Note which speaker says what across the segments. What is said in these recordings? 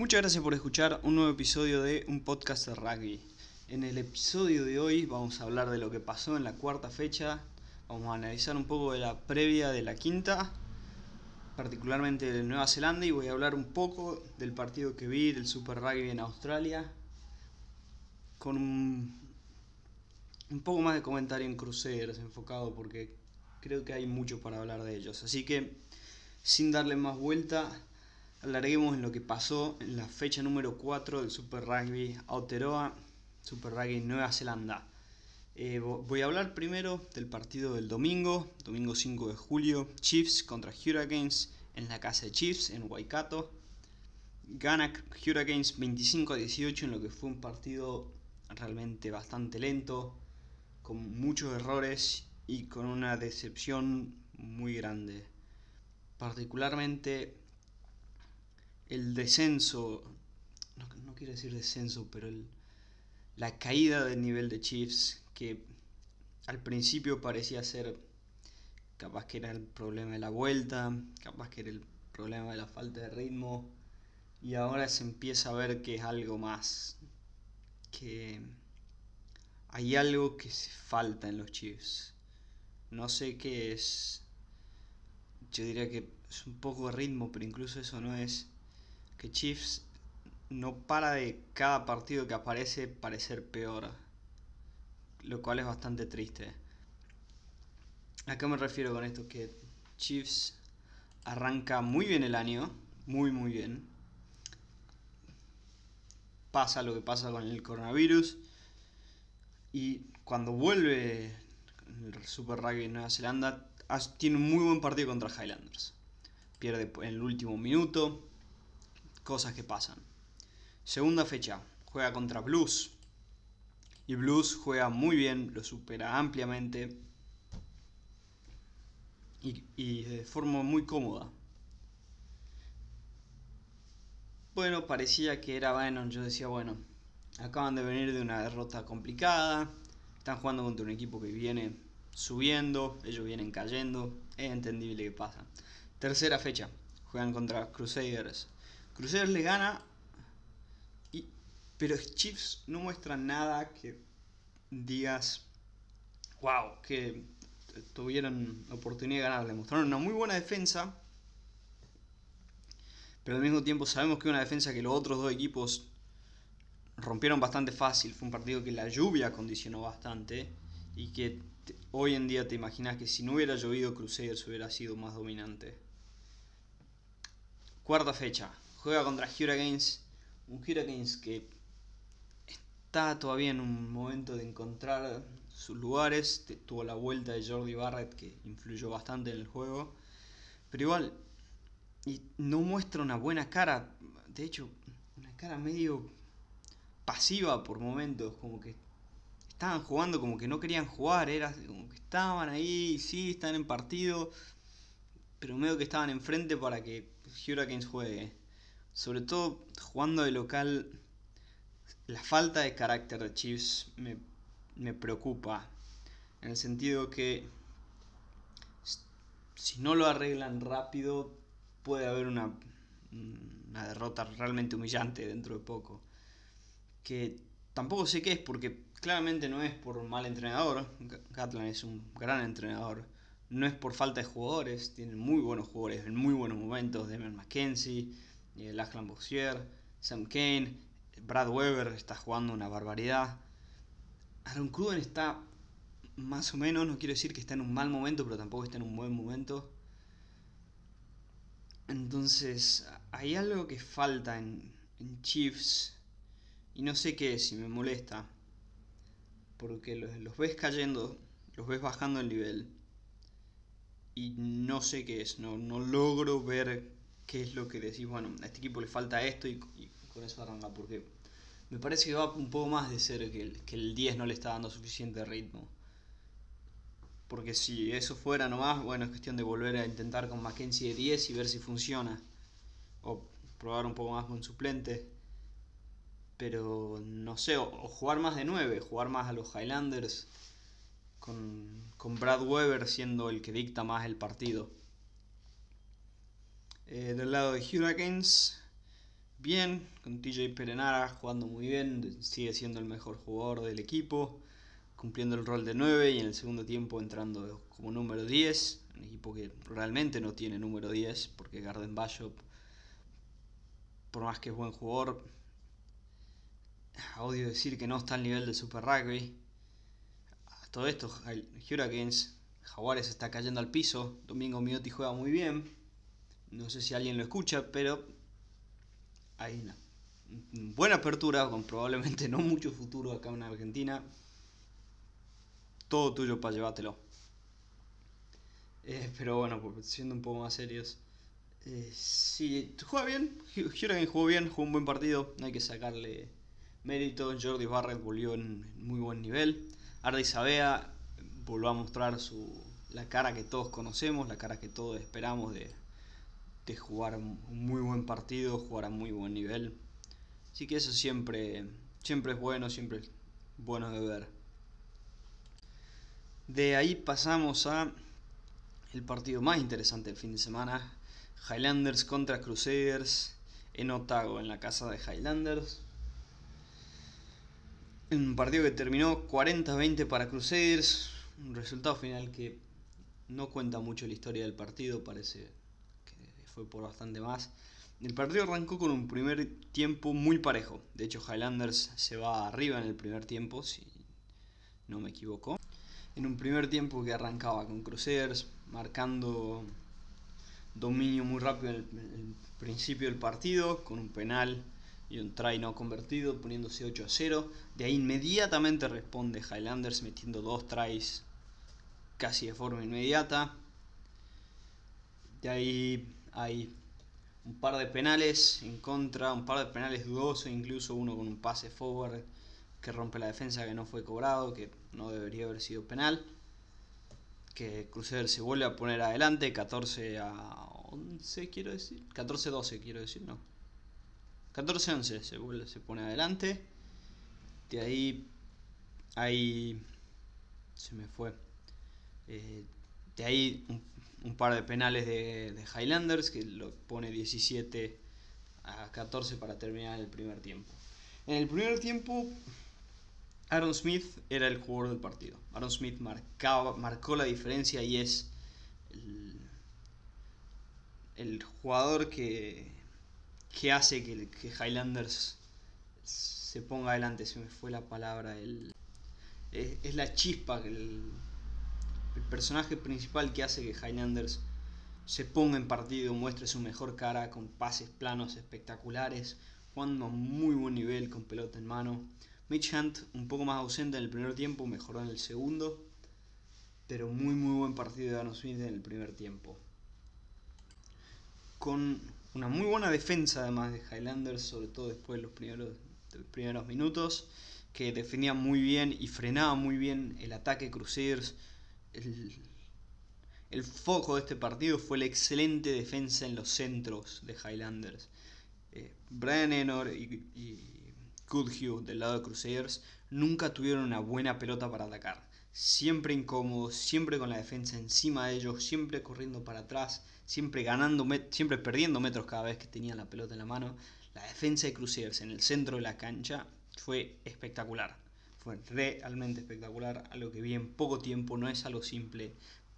Speaker 1: Muchas gracias por escuchar un nuevo episodio de un podcast de rugby. En el episodio de hoy vamos a hablar de lo que pasó en la cuarta fecha, vamos a analizar un poco de la previa de la quinta, particularmente de Nueva Zelanda, y voy a hablar un poco del partido que vi del Super Rugby en Australia, con un, un poco más de comentario en Crusaders enfocado, porque creo que hay mucho para hablar de ellos. Así que, sin darle más vuelta, Hablaremos en lo que pasó en la fecha número 4 del Super Rugby Aotearoa, Super Rugby Nueva Zelanda. Eh, voy a hablar primero del partido del domingo, domingo 5 de julio, Chiefs contra Hurricanes en la casa de Chiefs en Waikato. Gana Hurricanes 25 a 18 en lo que fue un partido realmente bastante lento, con muchos errores y con una decepción muy grande. Particularmente el descenso, no, quiero decir descenso, pero la caída del nivel de Chiefs, que al principio parecía ser capaz que era el problema de la vuelta, capaz que era el problema de la falta de ritmo, y ahora se empieza a ver que es algo más, que hay algo que se falta en los Chiefs. No sé qué es. Yo diría que es un poco de ritmo, pero incluso eso no es que Chiefs no para de cada partido que aparece parecer peor, lo cual es bastante triste. ¿A qué me refiero con esto? Que Chiefs arranca muy bien el año, muy muy bien. Pasa lo que pasa con el coronavirus y cuando vuelve el Super Rugby en Nueva Zelanda tiene un muy buen partido contra Highlanders. Pierde en el último minuto, cosas que pasan. Segunda fecha, juega contra Blues. Y Blues juega muy bien, lo supera ampliamente. Y, de forma muy cómoda. Bueno, parecía que era bueno, yo decía, bueno, acaban de venir de una derrota complicada, están jugando contra un equipo que viene subiendo, ellos vienen cayendo, es entendible que pasa. Tercera fecha, juegan contra Crusaders. Crusaders le gana, y, pero Chiefs no muestra nada que digas, wow, que tuvieron oportunidad de ganar. Le mostraron una muy buena defensa, pero al mismo tiempo sabemos que una defensa que los otros dos equipos rompieron bastante fácil. Fue un partido que la lluvia condicionó bastante y que hoy en día te imaginas que si no hubiera llovido Crusaders hubiera sido más dominante. Cuarta fecha, juega contra Hurricanes, un Hurricanes que está todavía en un momento de encontrar sus lugares, tuvo la vuelta de Jordi Barrett que influyó bastante en el juego, pero igual y no muestra una buena cara, de hecho, una cara medio pasiva por momentos, como que estaban jugando como que no querían jugar, era como que estaban ahí, sí, están en partido, pero medio que estaban enfrente para que Hurricanes juegue sobre todo jugando de local, la falta de carácter de Chiefs me, preocupa. En el sentido que si no lo arreglan rápido, puede haber una, una derrota realmente humillante dentro de poco. Que tampoco sé qué es, porque claramente no es por mal entrenador. Gatland es un gran entrenador. No es por falta de jugadores, tienen muy buenos jugadores en muy buenos momentos. Demian McKenzie, el Lachlan Sam Kane, Brad Weber está jugando una barbaridad. Aaron Cruden está más o menos, no quiero decir que está en un mal momento, pero tampoco está en un buen momento. Entonces, hay algo que falta en, Chiefs y no sé qué si me molesta. Porque los, los ves cayendo, los ves bajando el nivel. Y no sé qué es, no, no logro ver qué es lo que decís, bueno, a este equipo le falta esto y, con eso arranca, porque me parece que va un poco más de ser que el, que el 10 no le está dando suficiente ritmo. Porque si eso fuera nomás, bueno, es cuestión de volver a intentar con Mackenzie de 10 y ver si funciona. O probar un poco más con suplente. Pero no sé, o, jugar más de 9, jugar más a los Highlanders. Con, con Brad Weber siendo el que dicta más el partido. Eh, del lado de Hurricanes, bien, con TJ Perenara jugando muy bien, sigue siendo el mejor jugador del equipo, cumpliendo el rol de 9 y en el segundo tiempo entrando como número 10, un equipo que realmente no tiene número 10 porque Garden Bishop, por más que es buen jugador, odio decir que no está al nivel del Super Rugby. Todo esto, Hurricanes, Jaguares está cayendo al piso, Domingo Miotti juega muy bien, no sé si alguien lo escucha, pero hay una buena apertura, con probablemente no mucho futuro acá en Argentina. Todo tuyo para llevártelo. Eh, pero bueno, pues, siendo un poco más serios. Eh, sí, juega bien. Hurricane jugó bien, jugó un buen partido. No hay que sacarle mérito. Jordi Barrett volvió en muy buen nivel. Ardi Sabea volvió a mostrar su, la cara que todos conocemos, la cara que todos esperamos de, de jugar un muy buen partido, jugar a muy buen nivel. Así que eso siempre, siempre es bueno, siempre es bueno de ver. De ahí pasamos a el partido más interesante del fin de semana. Highlanders contra Crusaders en Otago, en la casa de Highlanders. Un partido que terminó 40-20 para Crusaders. Un resultado final que no cuenta mucho la historia del partido, parece por bastante más. El partido arrancó con un primer tiempo muy parejo. De hecho, Highlanders se va arriba en el primer tiempo, si no me equivoco. En un primer tiempo que arrancaba con Crusaders marcando dominio muy rápido en el, principio del partido, con un penal y un try no convertido, poniéndose 8 a 0. De ahí inmediatamente responde Highlanders metiendo dos tries casi de forma inmediata. De ahí hay un par de penales en contra, un par de penales dudosos, incluso uno con un pase forward que rompe la defensa que no fue cobrado, que no debería haber sido penal. Que Crusader se vuelve a poner adelante, 14 a 11 quiero decir, 14 a 12 quiero decir, no. 14 a 11 se, vuelve, se pone adelante. De ahí, ahí se me fue. Eh, de ahí un par de penales de, Highlanders que lo pone 17 a 14 para terminar el primer tiempo. En el primer tiempo, Aaron Smith era el jugador del partido. Aaron Smith marcaba, marcó la diferencia y es el, jugador que, que hace que, que, Highlanders se ponga adelante. Se me fue la palabra. El, es, es la chispa que el, el personaje principal que hace que Highlanders se ponga en partido, muestre su mejor cara con pases planos espectaculares, jugando a muy buen nivel con pelota en mano. Mitch Hunt un poco más ausente en el primer tiempo, mejoró en el segundo, pero muy muy buen partido de Aaron Smith en el primer tiempo. Con una muy buena defensa además de Highlanders, sobre todo después de los primeros, de los primeros minutos, que defendía muy bien y frenaba muy bien el ataque Crusaders el, foco de este partido fue la excelente defensa en los centros de Highlanders. Eh, Brian Enor y, Goodhue del lado de Crusaders nunca tuvieron una buena pelota para atacar. Siempre incómodos, siempre con la defensa encima de ellos, siempre corriendo para atrás, siempre ganando, siempre perdiendo metros cada vez que tenían la pelota en la mano. La defensa de Crusaders en el centro de la cancha fue espectacular fue realmente espectacular, algo que vi en poco tiempo, no es algo simple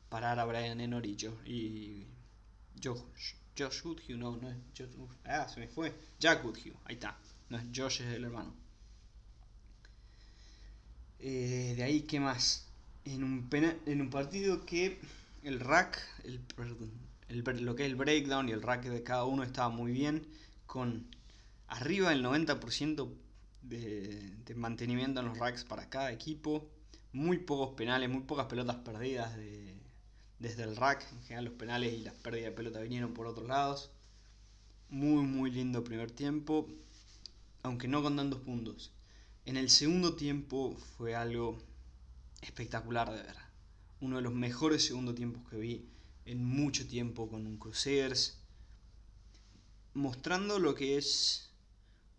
Speaker 1: parar a Brian Enor y, y Josh, Josh Goodhue, no, no es Josh, ah, se me fue, Jack Goodhue, ahí está, no es Josh, es el hermano. Eh, de ahí, ¿qué más? En un, en un partido que el rack, el, lo que es el breakdown y el rack de cada uno estaba muy bien, con arriba del 90% de, mantenimiento en los racks para cada equipo. Muy pocos penales, muy pocas pelotas perdidas desde el rack. En general los penales y las pérdidas de pelota vinieron por otros lados. Muy, muy lindo primer tiempo. Aunque no con tantos puntos. En el segundo tiempo fue algo espectacular de ver. Uno de los mejores segundos tiempos que vi en mucho tiempo con un Crusaders. Mostrando lo que es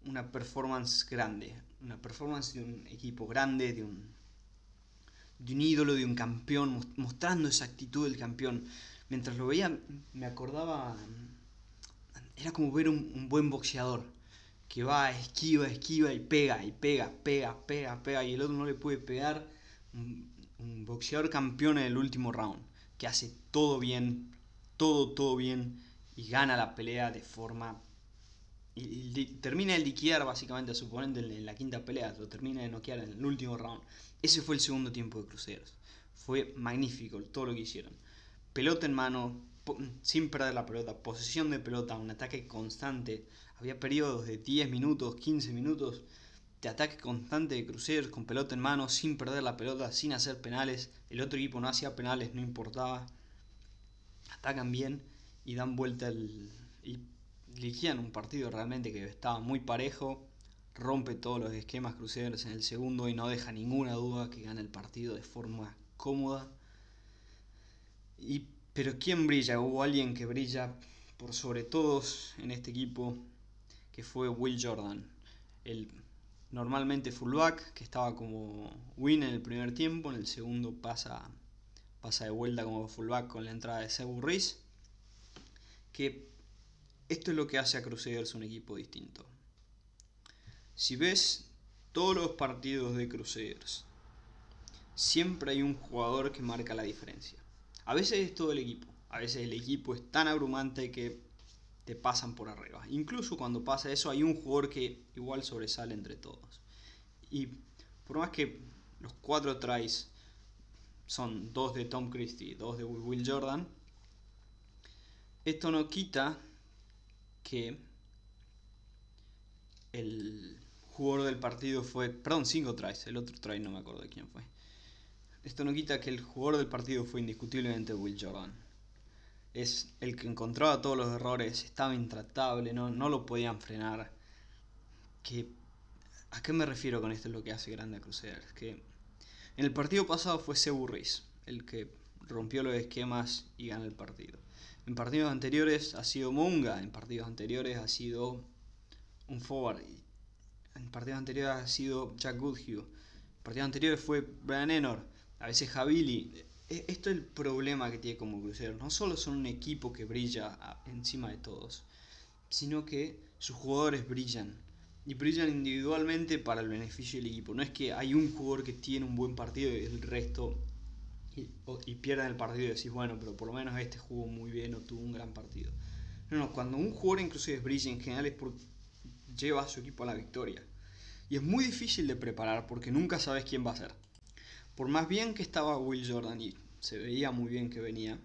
Speaker 1: una performance grande, una performance de un equipo grande, de un, de un ídolo, de un campeón, mostrando esa actitud del campeón. Mientras lo veía me acordaba, era como ver un, buen boxeador. que va, esquiva, esquiva y pega, y pega, pega, pega, pega, y el otro no le puede pegar. Un, boxeador campeón en el último round, que hace todo bien, todo, todo bien, y gana la pelea de forma... Y, termina de liquidar básicamente a su oponente en, la quinta pelea, lo termina de noquear en el último round. Ese fue el segundo tiempo de Cruceros. Fue magnífico todo lo que hicieron. Pelota en mano, sin perder la pelota, posesión de pelota, un ataque constante. Había periodos de 10 minutos, 15 minutos de ataque constante de cruceros con pelota en mano, sin perder la pelota, sin hacer penales. El otro equipo no hacía penales, no importaba. Atacan bien y dan vuelta el, liquían un partido realmente que estaba muy parejo. Rompe todos los esquemas cruceros en el segundo y no deja ninguna duda que gana el partido de forma cómoda. Y pero ¿quién brilla? Hubo alguien que brilla por sobre todos en este equipo, que fue Will Jordan. El normalmente fullback, que estaba como win en el primer tiempo, en el segundo pasa, pasa de vuelta como fullback con la entrada de Sebu. Que esto es lo que hace a Crusaders un equipo distinto. Si ves todos los partidos de Crusaders, siempre hay un jugador que marca la diferencia. A veces es todo el equipo. A veces el equipo es tan abrumante que te pasan por arriba. Incluso cuando pasa eso hay un jugador que igual sobresale entre todos. Y por más que los cuatro tries son dos de Tom Christie, dos de Will Jordan, esto no quita que el jugador del partido fue, perdón, cinco tries, el otro try no me acuerdo de quién fue. Esto no quita que el jugador del partido fue indiscutiblemente Will Jordan. Es el que encontraba todos los errores, estaba intratable, no, no lo podían frenar. ¿A qué me refiero con esto? Es lo que hace grande a Crusaders. Que en el partido pasado fue Sebu Ruiz, el que rompió los esquemas y ganó el partido. En partidos anteriores ha sido Munga, en partidos anteriores ha sido un forward, en partidos anteriores ha sido Jack Goodhue, en partidos anteriores fue Brian Enor a veces Javili. E, esto es el problema que tiene como crucero. No solo son un equipo que brilla encima de todos, sino que sus jugadores brillan. Y brillan individualmente para el beneficio del equipo. No es que hay un jugador que tiene un buen partido y el resto y, y el partido y decís, bueno, pero por lo menos este jugó muy bien o tuvo un gran partido. No, no, cuando un jugador inclusive brilla en general es porque lleva a su equipo a la victoria. Y es muy difícil de preparar porque nunca sabes quién va a ser por más bien que estaba Will Jordan y se veía muy bien que venía,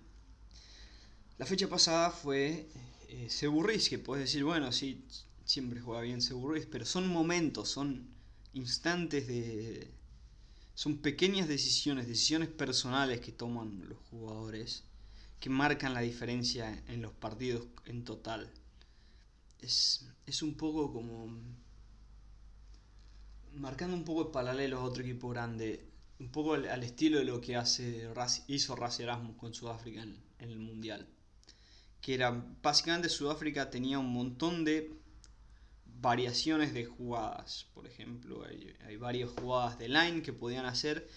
Speaker 1: la fecha pasada fue eh, que puedes decir, bueno, sí, siempre juega bien Seburris, pero son momentos, son instantes de... Son pequeñas decisiones, decisiones personales que toman los jugadores que marcan la diferencia en los partidos en total. Es, es un poco como... Marcando un poco el paralelo a otro equipo grande un poco al, estilo de lo que hace, hizo Razi Erasmus con Sudáfrica en, el Mundial. Que era, básicamente Sudáfrica tenía un montón de variaciones de jugadas. Por ejemplo, hay, hay, varias jugadas de line que podían hacer,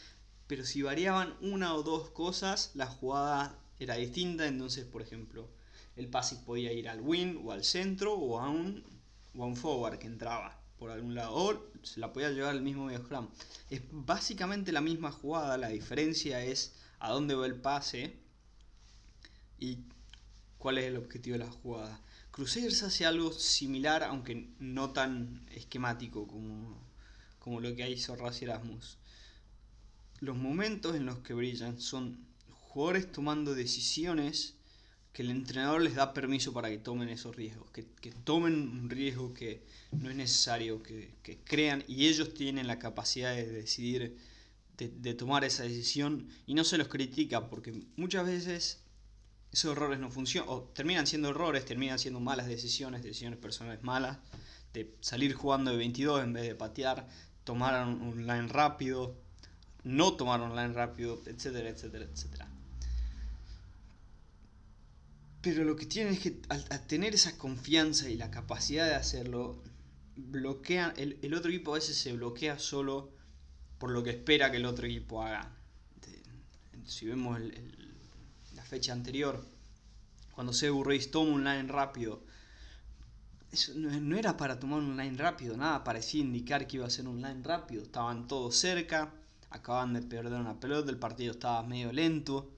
Speaker 1: pero si variaban una o dos cosas, la jugada era distinta. Entonces, por ejemplo, el pase podía ir al win o al centro o a un, forward que entraba por algún lado. O se la podía llevar el mismo scrum. Es básicamente la misma jugada, la diferencia es a dónde va el pase y cuál es el objetivo de la jugada. Crusaders hace algo similar, aunque no tan esquemático como, como lo que hizo Razi Erasmus. Los momentos en los que brillan son jugadores tomando decisiones que el entrenador les da permiso para que tomen esos riesgos, que, tomen un riesgo que no es necesario, que, crean y ellos tienen la capacidad de decidir, de, tomar esa decisión y no se los critica porque muchas veces esos errores no funcionan, o terminan siendo errores, terminan siendo malas decisiones, decisiones personales malas, de salir jugando de 22 en vez de patear, tomar un line rápido, no tomar un line rápido, etcétera, etcétera, etcétera. Pero lo que tienen es que al, tener esa confianza y la capacidad de hacerlo, bloquean, el, otro equipo a veces se bloquea solo por lo que espera que el otro equipo haga. si vemos la fecha anterior, cuando Sebu Reis toma un line rápido, no era para tomar un line rápido, nada parecía indicar que iba a ser un line rápido. Estaban todos cerca, acaban de perder una pelota, el partido estaba medio lento.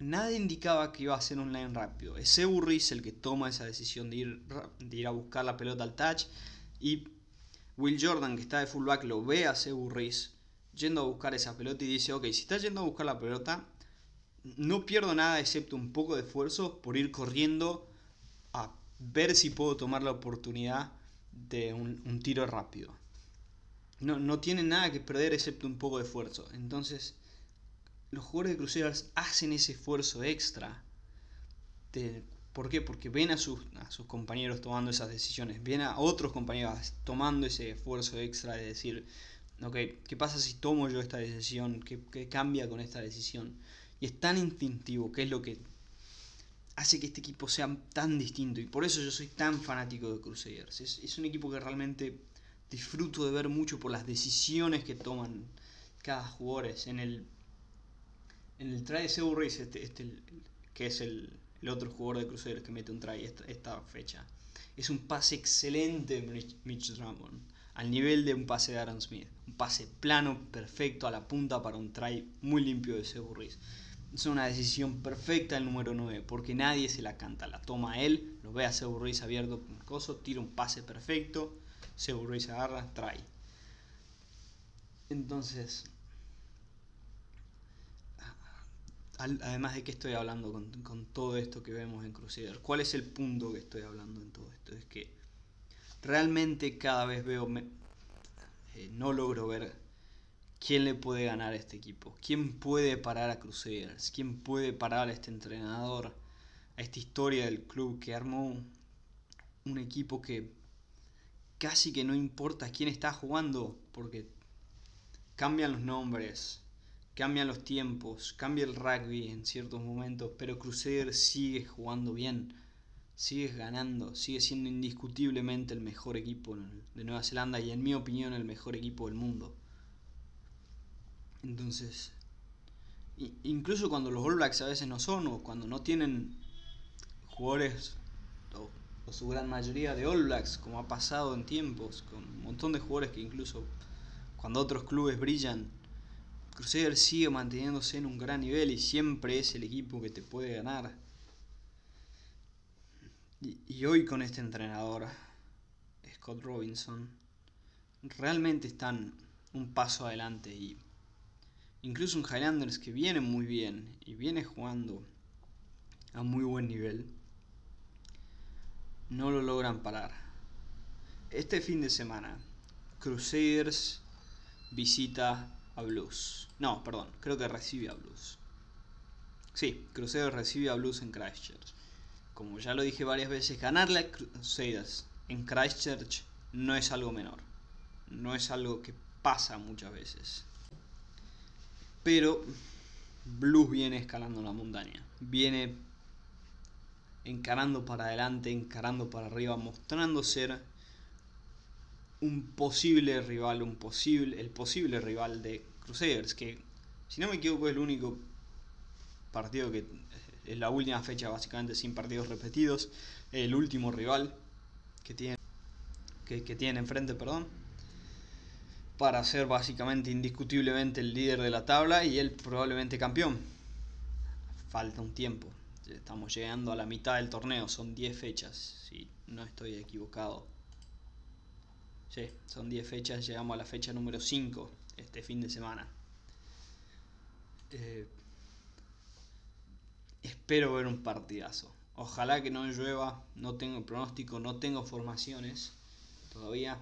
Speaker 1: Nada indicaba que iba a ser un line rápido. Es Burris el que toma esa decisión de ir, de ir a buscar la pelota al touch. Y Will Jordan, que está de fullback, lo ve a Burris yendo a buscar esa pelota y dice, ok, si está yendo a buscar la pelota, no pierdo nada excepto un poco de esfuerzo por ir corriendo a ver si puedo tomar la oportunidad de un, tiro rápido. No, no tienen nada que perder excepto un poco de esfuerzo. Entonces, los jugadores de Crusaders hacen ese esfuerzo extra. ¿Por qué? Porque ven a sus, a sus compañeros tomando esas decisiones. Ven a otros compañeros tomando ese esfuerzo extra de decir, ok, ¿qué pasa si tomo yo esta decisión? ¿Qué, qué cambia con esta decisión? Y es tan instintivo, que es lo que hace que este equipo sea tan distinto. Y por eso yo soy tan fanático de Crusaders. Es, un equipo que realmente disfruto de ver mucho por las decisiones que toman cada jugador. En el, en el try de Sebu este, este, que es el, otro jugador de Crusaders que mete un try esta, esta fecha, es un pase excelente de Mitch Drummond. Al nivel de un pase de Aaron Smith. Un pase plano, perfecto, a la punta para un try muy limpio de Sebu es una decisión perfecta el número 9, porque nadie se la canta. La toma él, lo ve a Sebo Ruiz abierto con coso, tira un pase perfecto, Sebo Ruiz agarra, trae. Entonces, además de que estoy hablando con, todo esto que vemos en Crusader, ¿cuál es el punto que estoy hablando en todo esto? Es que realmente cada vez veo, eh, no logro ver ¿Quién le puede ganar a este equipo? ¿Quién puede parar a Crusaders? ¿Quién puede parar a este entrenador? A esta historia del club que armó un equipo que casi que no importa quién está jugando, porque cambian los nombres, cambian los tiempos, cambia el rugby en ciertos momentos, pero Crusaders sigue jugando bien, sigue ganando, sigue siendo indiscutiblemente el mejor equipo de Nueva Zelanda y en mi opinión el mejor equipo del mundo. Entonces, incluso cuando los All Blacks a veces no son, o cuando no tienen jugadores, o, su gran mayoría de All Blacks, como ha pasado en tiempos, con un montón de jugadores que incluso cuando otros clubes brillan, Crusader sigue manteniéndose en un gran nivel y siempre es el equipo que te puede ganar. Y, y hoy con este entrenador, Scott Robinson, realmente están un paso adelante y Incluso un Highlanders que viene muy bien y viene jugando a muy buen nivel, no lo logran parar. Este fin de semana, Crusaders visita a Blues. No, perdón, creo que recibe a Blues. Sí, Crusaders recibe a Blues en Christchurch. Como ya lo dije varias veces, ganarle a Crusaders en Christchurch no es algo menor. No es algo que pasa muchas veces. Pero Blues viene escalando la montaña. Viene encarando para adelante, encarando para arriba, mostrando ser un posible rival, un posible, el posible rival de Crusaders, que si no me equivoco es el único partido que es la última fecha básicamente sin partidos repetidos, el último rival que tiene que, que tiene enfrente, perdón para ser básicamente indiscutiblemente el líder de la tabla y él probablemente campeón. Falta un tiempo. Estamos llegando a la mitad del torneo, son 10 fechas, si no estoy equivocado. Sí, son 10 fechas, llegamos a la fecha número 5 este fin de semana. Eh, espero ver un partidazo. Ojalá que no llueva, no tengo pronóstico, no tengo formaciones todavía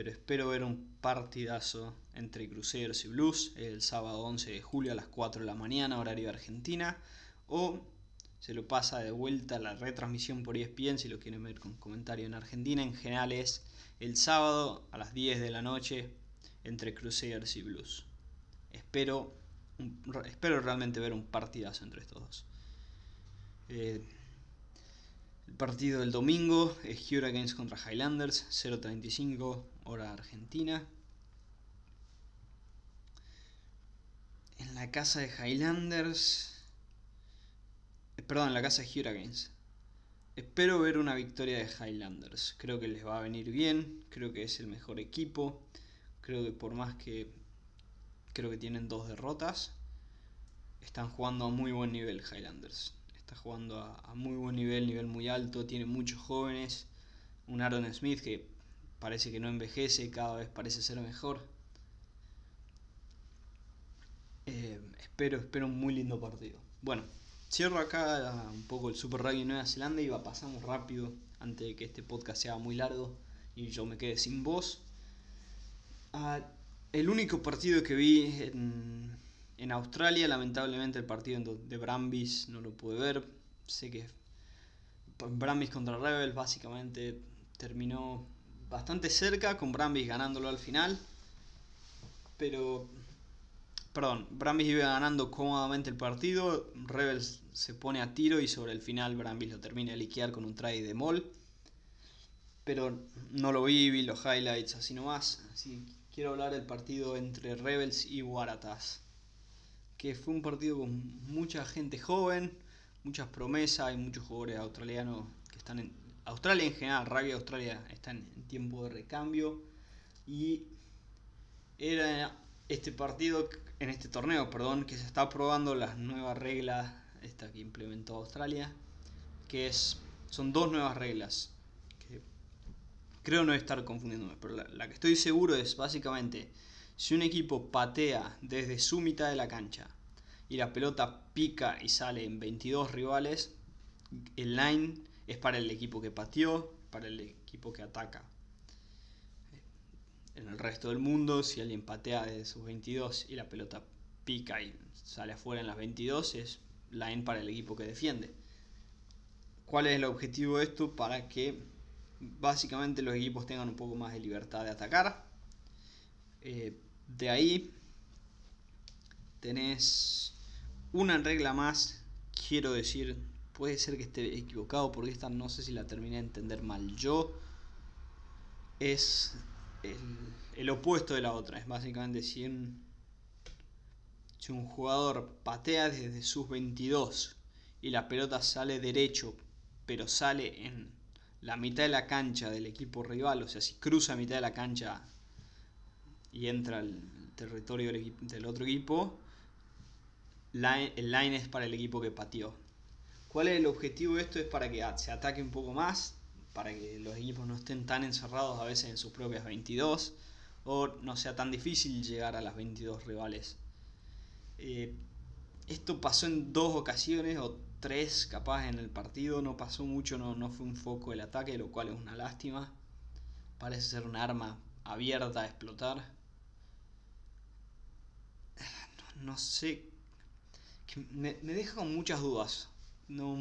Speaker 1: pero espero ver un partidazo entre Cruceros y Blues el sábado 11 de julio a las 4 de la mañana, horario de Argentina, o se lo pasa de vuelta la retransmisión por ESPN si lo quieren ver con comentario en Argentina. En general es el sábado a las 10 de la noche entre Crusaders y Blues. Espero, espero realmente ver un partidazo entre estos dos. Eh, el partido del domingo es Hurricanes contra Highlanders, 0.35 hora argentina. En la casa de Highlanders. Eh, perdón, en la casa de Hurricanes. espero ver una victoria de Highlanders. Creo que les va a venir bien, creo que es el mejor equipo. Creo que por más que creo que tienen dos derrotas, están jugando a muy buen nivel Highlanders. Está jugando a, muy buen nivel, nivel muy alto, tiene muchos jóvenes. Un Aaron Smith que parece que no envejece, cada vez parece ser mejor. Eh, espero, espero un muy lindo partido. Bueno, cierro acá un poco el Super Rugby Nueva Zelanda y va, pasamos rápido antes de que este podcast sea muy largo y yo me quede sin voz. Ah, el único partido que vi en, en Australia, lamentablemente el partido de Brambis no lo pude ver. Sé que Brambis contra Rebels básicamente terminó bastante cerca, con Brambis ganándolo al final. Pero, perdón, Brambis iba ganando cómodamente el partido. Rebels se pone a tiro y sobre el final Brambis lo termina de liquear con un try de mol. Pero no lo vi, vi los highlights así nomás. Así quiero hablar del partido entre Rebels y Waratahs que fue un partido con mucha gente joven, muchas promesas, y muchos jugadores australianos que están en Australia en general, Rugby Australia está en tiempo de recambio. Y era este partido en este torneo, perdón, que se está probando las nuevas reglas esta que implementó Australia, que es son dos nuevas reglas que creo no estar confundiéndome, pero la que estoy seguro es básicamente si un equipo patea desde su mitad de la cancha y la pelota pica y sale en 22 rivales, el line es para el equipo que pateó, para el equipo que ataca. En el resto del mundo, si alguien patea desde sus 22 y la pelota pica y sale afuera en las 22, es line para el equipo que defiende. ¿Cuál es el objetivo de esto? Para que básicamente los equipos tengan un poco más de libertad de atacar. Eh, de ahí tenés una regla más. Quiero decir, puede ser que esté equivocado porque esta no sé si la terminé de entender mal yo. Es el, opuesto de la otra. Es básicamente si un, si un jugador patea desde sus 22 y la pelota sale derecho, pero sale en la mitad de la cancha del equipo rival, o sea, si cruza mitad de la cancha y entra al territorio del, otro equipo, el line es para el equipo que pateó. ¿Cuál es el objetivo de esto? Es para que se ataque un poco más, para que los equipos no estén tan encerrados a veces en sus propias 22 o no sea tan difícil llegar a las 22 rivales. Eh, esto pasó en dos ocasiones o tres capaz en el partido, no pasó mucho, no, no fue un foco el ataque, lo cual es una lástima. Parece ser un arma abierta a explotar no sé, me, deja con muchas dudas. No,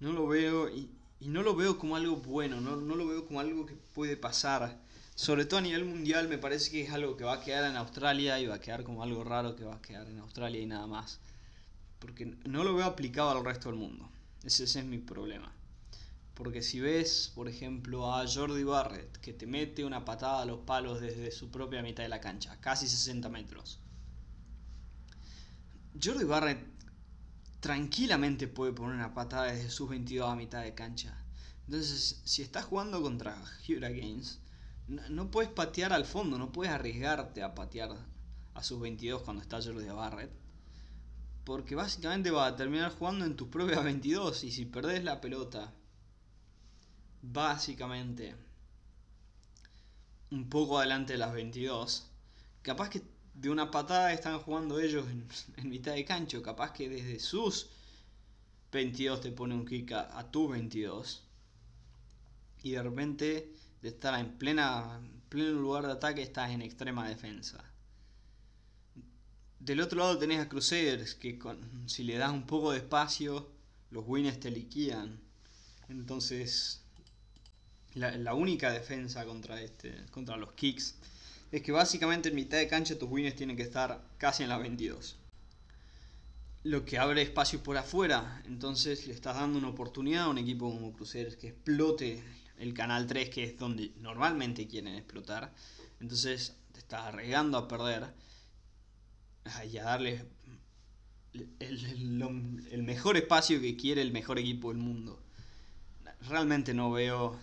Speaker 1: no lo veo y, no lo veo como algo bueno, no, lo veo como algo que puede pasar. Sobre todo a nivel mundial me parece que es algo que va a quedar en Australia y va a quedar como algo raro que va a quedar en Australia y nada más. Porque no lo veo aplicado al resto del mundo. Ese, ese es mi problema. Porque si ves, por ejemplo, a Jordi Barrett, que te mete una patada a los palos desde su propia mitad de la cancha, casi 60 metros, Jordi Barrett tranquilamente puede poner una patada desde sus 22 a mitad de cancha. Entonces, si estás jugando contra Hurricanes, no, no puedes patear al fondo, no puedes arriesgarte a patear a sus 22 cuando está Jordi Barrett. Porque básicamente va a terminar jugando en tus propias 22 y si perdés la pelota, básicamente un poco adelante de las 22, capaz que de una patada están jugando ellos en, mitad de cancho. Capaz que desde sus 22 te pone un kick a, tu 22. Y de repente de estar en plena pleno lugar de ataque estás en extrema defensa. Del otro lado tenés a Crusaders que con, si le das un poco de espacio los winners te liquidan. Entonces la, la única defensa contra este contra los kicks es que básicamente en mitad de cancha tus winners tienen que estar casi en la 22. Lo que abre espacio por afuera, entonces le estás dando una oportunidad a un equipo como Cruceros que explote el canal 3, que es donde normalmente quieren explotar. Entonces te estás arriesgando a perder y a darle el, el, mejor espacio que quiere el mejor equipo del mundo. realmente no veo,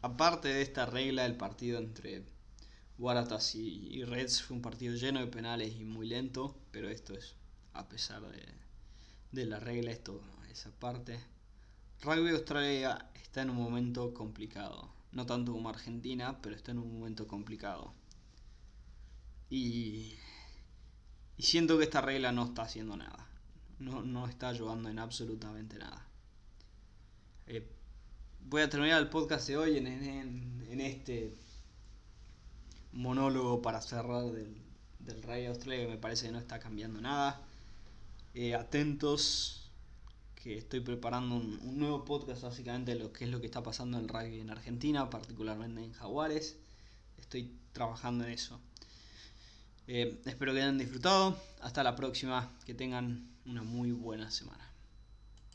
Speaker 1: aparte de esta regla del partido entre Waratahs y, Reds, fue un partido lleno de penales y muy lento, pero esto es a pesar de, de la regla, esto, esa parte. Rugby Australia está en un momento complicado. No tanto como Argentina, pero está en un momento complicado. Y, y siento que esta regla no está haciendo nada. No, no está ayudando en absolutamente nada. Eh, voy a terminar el podcast de hoy en, en, este monólogo para cerrar del, del Rugby Australia que me parece que no está cambiando nada. Eh, atentos que estoy preparando un, nuevo podcast básicamente de lo que es lo que está pasando en el rugby en Argentina, particularmente en Jaguares. Estoy trabajando en eso. Eh, espero que hayan disfrutado. Hasta la próxima. Que tengan una muy buena semana.